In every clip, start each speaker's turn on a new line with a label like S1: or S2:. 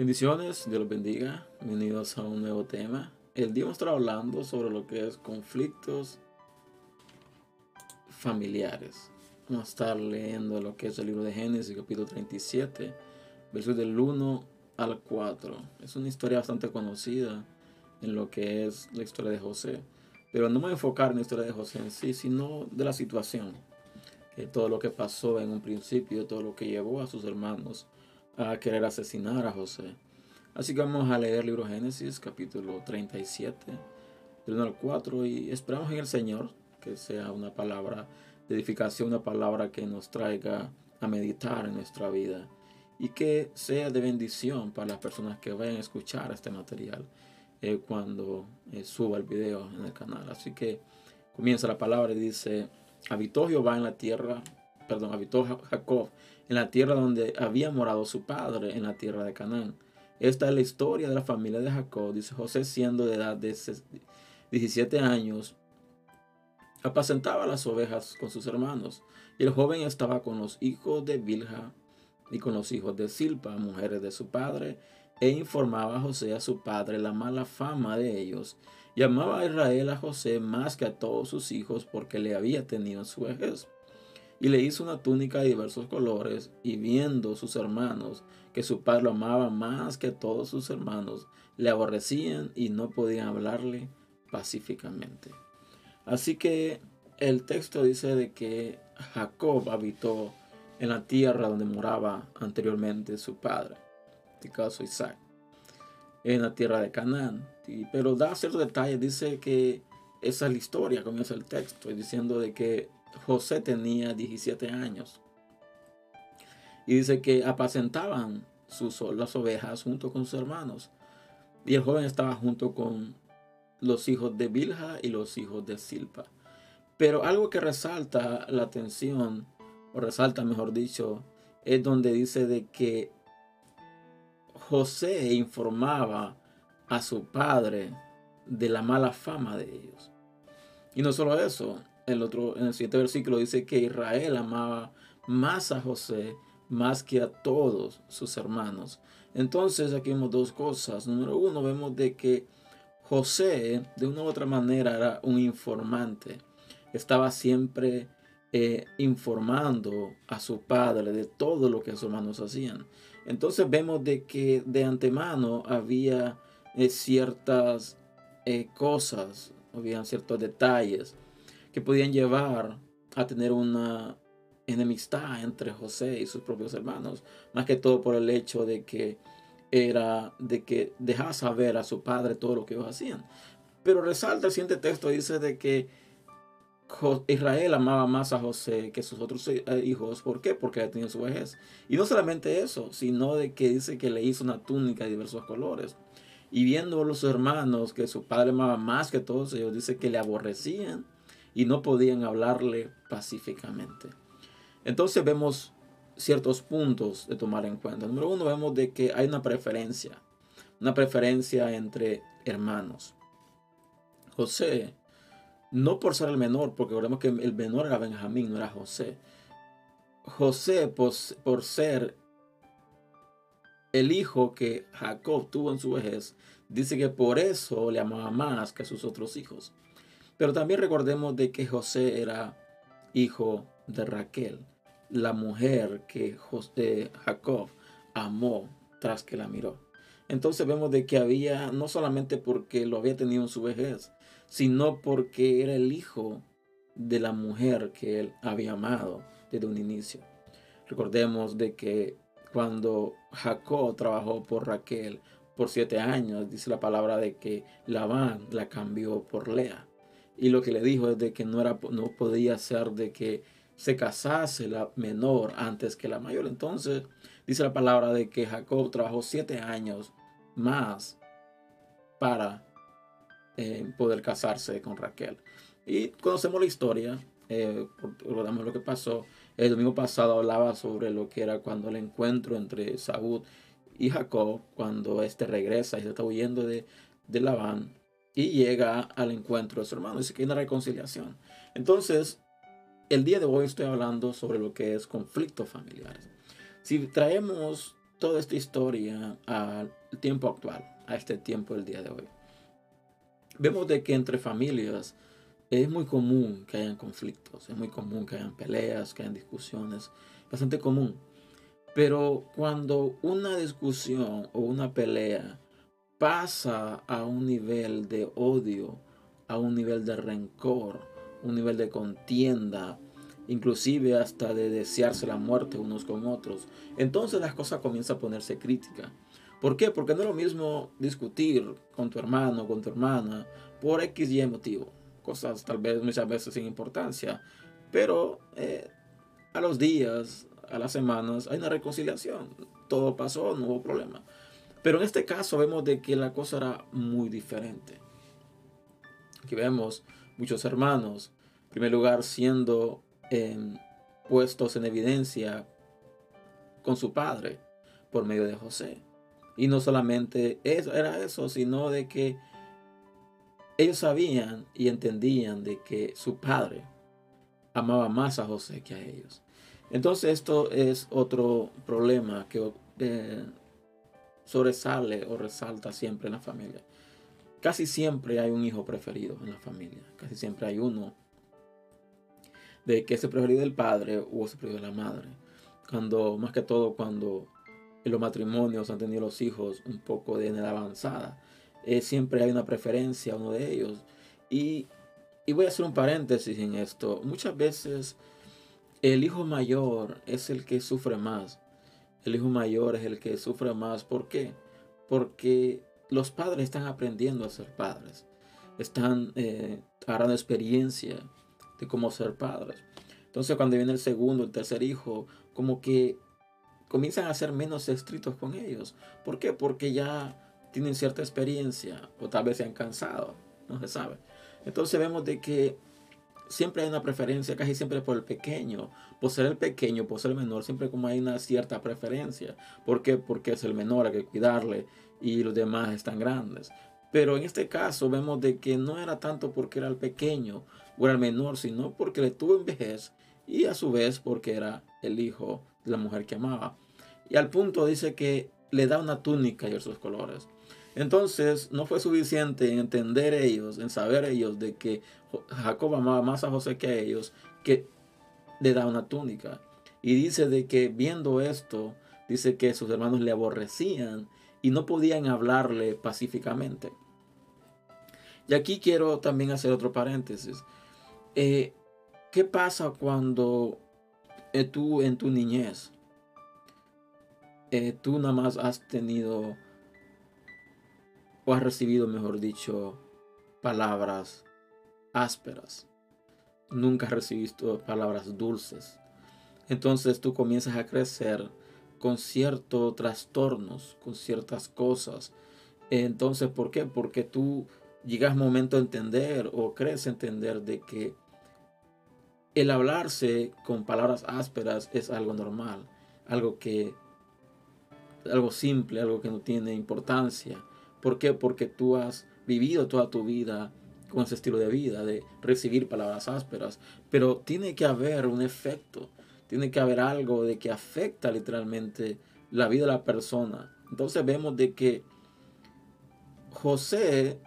S1: Bendiciones, Dios los bendiga. Bienvenidos a un nuevo tema. El día vamos a estar hablando sobre lo que es conflictos familiares. Vamos a estar leyendo lo que es el libro de Génesis, capítulo 37, versos del 1 al 4. Es una historia bastante conocida en lo que es la historia de José. Pero no me voy a enfocar en la historia de José en sí, sino de la situación. Que todo lo que pasó en un principio, todo lo que llevó a sus hermanos a querer asesinar a José. Así que vamos a leer el libro Génesis, capítulo 37, del 1 al 4, y esperamos en el Señor que sea una palabra de edificación, una palabra que nos traiga a meditar en nuestra vida y que sea de bendición para las personas que vayan a escuchar este material eh, cuando eh, suba el video en el canal. Así que comienza la palabra y dice, habitó Jehová en la tierra, perdón, habitó Jacob en la tierra donde había morado su padre, en la tierra de Canaán. Esta es la historia de la familia de Jacob, dice José, siendo de edad de 17 años, apacentaba las ovejas con sus hermanos, y el joven estaba con los hijos de Bilha y con los hijos de Silpa, mujeres de su padre, e informaba a José a su padre la mala fama de ellos. Llamaba a Israel a José más que a todos sus hijos porque le había tenido en su vejez. Y le hizo una túnica de diversos colores, y viendo sus hermanos que su padre lo amaba más que todos sus hermanos, le aborrecían y no podían hablarle pacíficamente. Así que el texto dice de que Jacob habitó en la tierra donde moraba anteriormente su padre este caso Isaac, en la tierra de Canaán. pero da ciertos detalles, dice que esa es la historia, comienza el texto, diciendo de que José tenía 17 años. Y dice que apacentaban sus, las ovejas junto con sus hermanos. Y el joven estaba junto con los hijos de Bilha y los hijos de Silpa. Pero algo que resalta la atención, o resalta mejor dicho, es donde dice de que José informaba a su padre de la mala fama de ellos. Y no solo eso, el otro, en el siguiente versículo dice que Israel amaba más a José más que a todos sus hermanos. Entonces aquí vemos dos cosas. Número uno, vemos de que José de una u otra manera era un informante. Estaba siempre eh, informando a su padre de todo lo que sus hermanos hacían. Entonces vemos de que de antemano había eh, ciertas eh, cosas, había ciertos detalles que podían llevar a tener una enemistad entre José y sus propios hermanos, más que todo por el hecho de que era de que dejaba saber a su padre todo lo que ellos hacían. Pero resalta el siguiente texto, dice de que Israel amaba más a José que sus otros eh, hijos. ¿Por qué? Porque tenía su vejez. Y no solamente eso, sino de que dice que le hizo una túnica de diversos colores. Y viendo a los hermanos que su padre amaba más que todos ellos, dice que le aborrecían y no podían hablarle pacíficamente. Entonces vemos ciertos puntos de tomar en cuenta. Número uno, vemos de que hay una preferencia, una preferencia entre hermanos. José no por ser el menor, porque recordemos que el menor era Benjamín, no era José. José, por, por ser el hijo que Jacob tuvo en su vejez, dice que por eso le amaba más que a sus otros hijos. Pero también recordemos de que José era hijo de Raquel, la mujer que José, Jacob amó tras que la miró. Entonces vemos de que había, no solamente porque lo había tenido en su vejez, sino porque era el hijo de la mujer que él había amado desde un inicio. Recordemos de que cuando Jacob trabajó por Raquel por siete años, dice la palabra de que Labán la cambió por Lea. Y lo que le dijo es de que no, era, no podía ser de que se casase la menor antes que la mayor. Entonces dice la palabra de que Jacob trabajó siete años más para poder casarse con Raquel. Y conocemos la historia, eh, recordamos lo que pasó. El domingo pasado hablaba sobre lo que era cuando el encuentro entre Saúl y Jacob, cuando éste regresa y está huyendo de, de Labán y llega al encuentro de su hermano. Dice que hay una reconciliación. Entonces, el día de hoy estoy hablando sobre lo que es conflictos familiares. Si traemos toda esta historia al tiempo actual, a este tiempo del día de hoy. Vemos de que entre familias es muy común que hayan conflictos, es muy común que hayan peleas, que hayan discusiones, bastante común. Pero cuando una discusión o una pelea pasa a un nivel de odio, a un nivel de rencor, un nivel de contienda, inclusive hasta de desearse la muerte unos con otros, entonces las cosas comienzan a ponerse crítica. ¿Por qué? Porque no es lo mismo discutir con tu hermano, con tu hermana, por X y motivo. Cosas tal vez muchas veces sin importancia. Pero eh, a los días, a las semanas, hay una reconciliación. Todo pasó, no hubo problema. Pero en este caso vemos de que la cosa era muy diferente. Aquí vemos muchos hermanos, en primer lugar, siendo em, puestos en evidencia con su padre por medio de José. Y no solamente eso, era eso, sino de que ellos sabían y entendían de que su padre amaba más a José que a ellos. Entonces esto es otro problema que eh, sobresale o resalta siempre en la familia. Casi siempre hay un hijo preferido en la familia. Casi siempre hay uno de que es el preferido del padre o es el preferido la madre. Cuando, más que todo, cuando en los matrimonios han tenido los hijos un poco de edad avanzada, eh, siempre hay una preferencia a uno de ellos. Y, y voy a hacer un paréntesis en esto. Muchas veces el hijo mayor es el que sufre más el hijo mayor es el que sufre más. ¿Por qué? Porque los padres están aprendiendo a ser padres. Están eh, agarrando experiencia de cómo ser padres. Entonces cuando viene el segundo, el tercer hijo, como que comienzan a ser menos estrictos con ellos. ¿Por qué? Porque ya tienen cierta experiencia o tal vez se han cansado, no se sabe. Entonces vemos de que siempre hay una preferencia, casi siempre por el pequeño, por ser el pequeño, por ser el menor, siempre como hay una cierta preferencia. ¿Por qué? Porque es el menor, hay que cuidarle y los demás están grandes. Pero en este caso vemos de que no era tanto porque era el pequeño o era el menor, sino porque le tuvo en vejez y a su vez porque era el hijo de la mujer que amaba. Y al punto dice que le da una túnica y sus colores. Entonces no fue suficiente en entender ellos, en saber ellos de que Jacob amaba más a José que a ellos, que le da una túnica. Y dice de que viendo esto, dice que sus hermanos le aborrecían y no podían hablarle pacíficamente. Y aquí quiero también hacer otro paréntesis. Eh, ¿Qué pasa cuando eh, tú en tu niñez, eh, tú nada más has tenido o has recibido, mejor dicho, palabras ásperas. Nunca has recibido palabras dulces. Entonces tú comienzas a crecer con ciertos trastornos, con ciertas cosas. Entonces, ¿por qué? Porque tú llegas momento a entender o crees entender de que el hablarse con palabras ásperas es algo normal, algo que algo simple, algo que no tiene importancia. ¿Por qué? Porque tú has vivido toda tu vida con ese estilo de vida, de recibir palabras ásperas. Pero tiene que haber un efecto, tiene que haber algo de que afecta literalmente la vida de la persona. Entonces vemos de que José,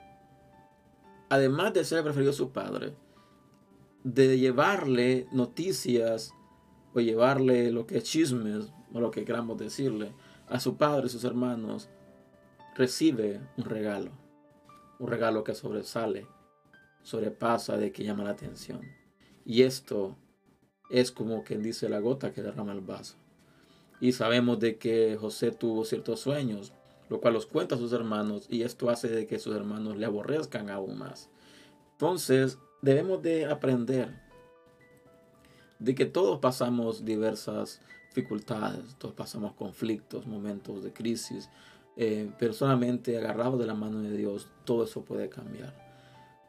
S1: además de ser preferido de su padre, de llevarle noticias o llevarle lo que es chismes o lo que queramos decirle a su padre y sus hermanos, recibe un regalo, un regalo que sobresale, sobrepasa, de que llama la atención. Y esto es como quien dice la gota que derrama el vaso. Y sabemos de que José tuvo ciertos sueños, lo cual los cuenta a sus hermanos y esto hace de que sus hermanos le aborrezcan aún más. Entonces, debemos de aprender de que todos pasamos diversas dificultades, todos pasamos conflictos, momentos de crisis, eh, pero solamente agarrado de la mano de Dios, todo eso puede cambiar.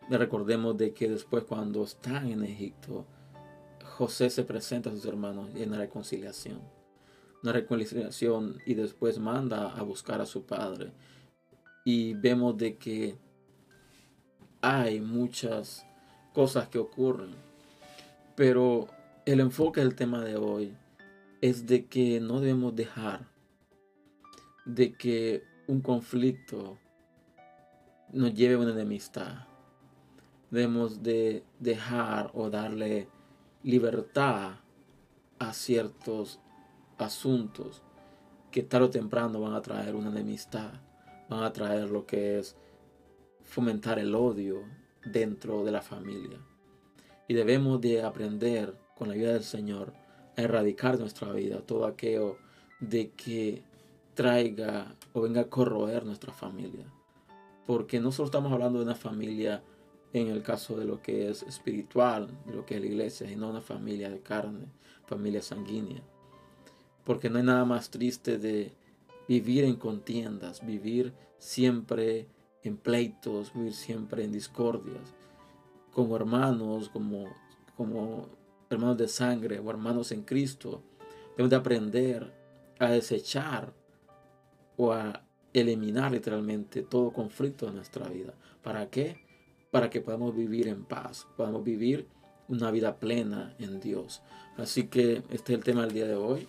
S1: Recordemos de que después cuando están en Egipto, José se presenta a sus hermanos en la reconciliación. Una reconciliación y después manda a buscar a su padre. Y vemos de que hay muchas cosas que ocurren. Pero el enfoque del tema de hoy es de que no debemos dejar de que un conflicto nos lleve a una enemistad. Debemos de dejar o darle libertad a ciertos asuntos que tarde o temprano van a traer una enemistad, van a traer lo que es fomentar el odio dentro de la familia. Y debemos de aprender con la ayuda del Señor a erradicar de nuestra vida todo aquello de que traiga o venga a corroer nuestra familia. Porque no solo estamos hablando de una familia en el caso de lo que es espiritual, de lo que es la iglesia, sino una familia de carne, familia sanguínea. Porque no hay nada más triste de vivir en contiendas, vivir siempre en pleitos, vivir siempre en discordias, como hermanos, como, como hermanos de sangre o hermanos en Cristo. Debemos de aprender a desechar o a eliminar literalmente todo conflicto de nuestra vida. ¿Para qué? Para que podamos vivir en paz, podamos vivir una vida plena en Dios. Así que este es el tema del día de hoy.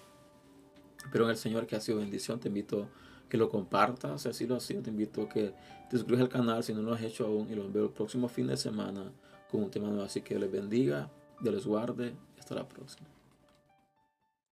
S1: Espero en el Señor que ha sido bendición. Te invito a que lo compartas, si así lo ha sido. Te invito a que te suscribas al canal si no lo has hecho aún y lo veo el próximo fin de semana con un tema nuevo. Así que les bendiga, Dios les guarde. Hasta la próxima.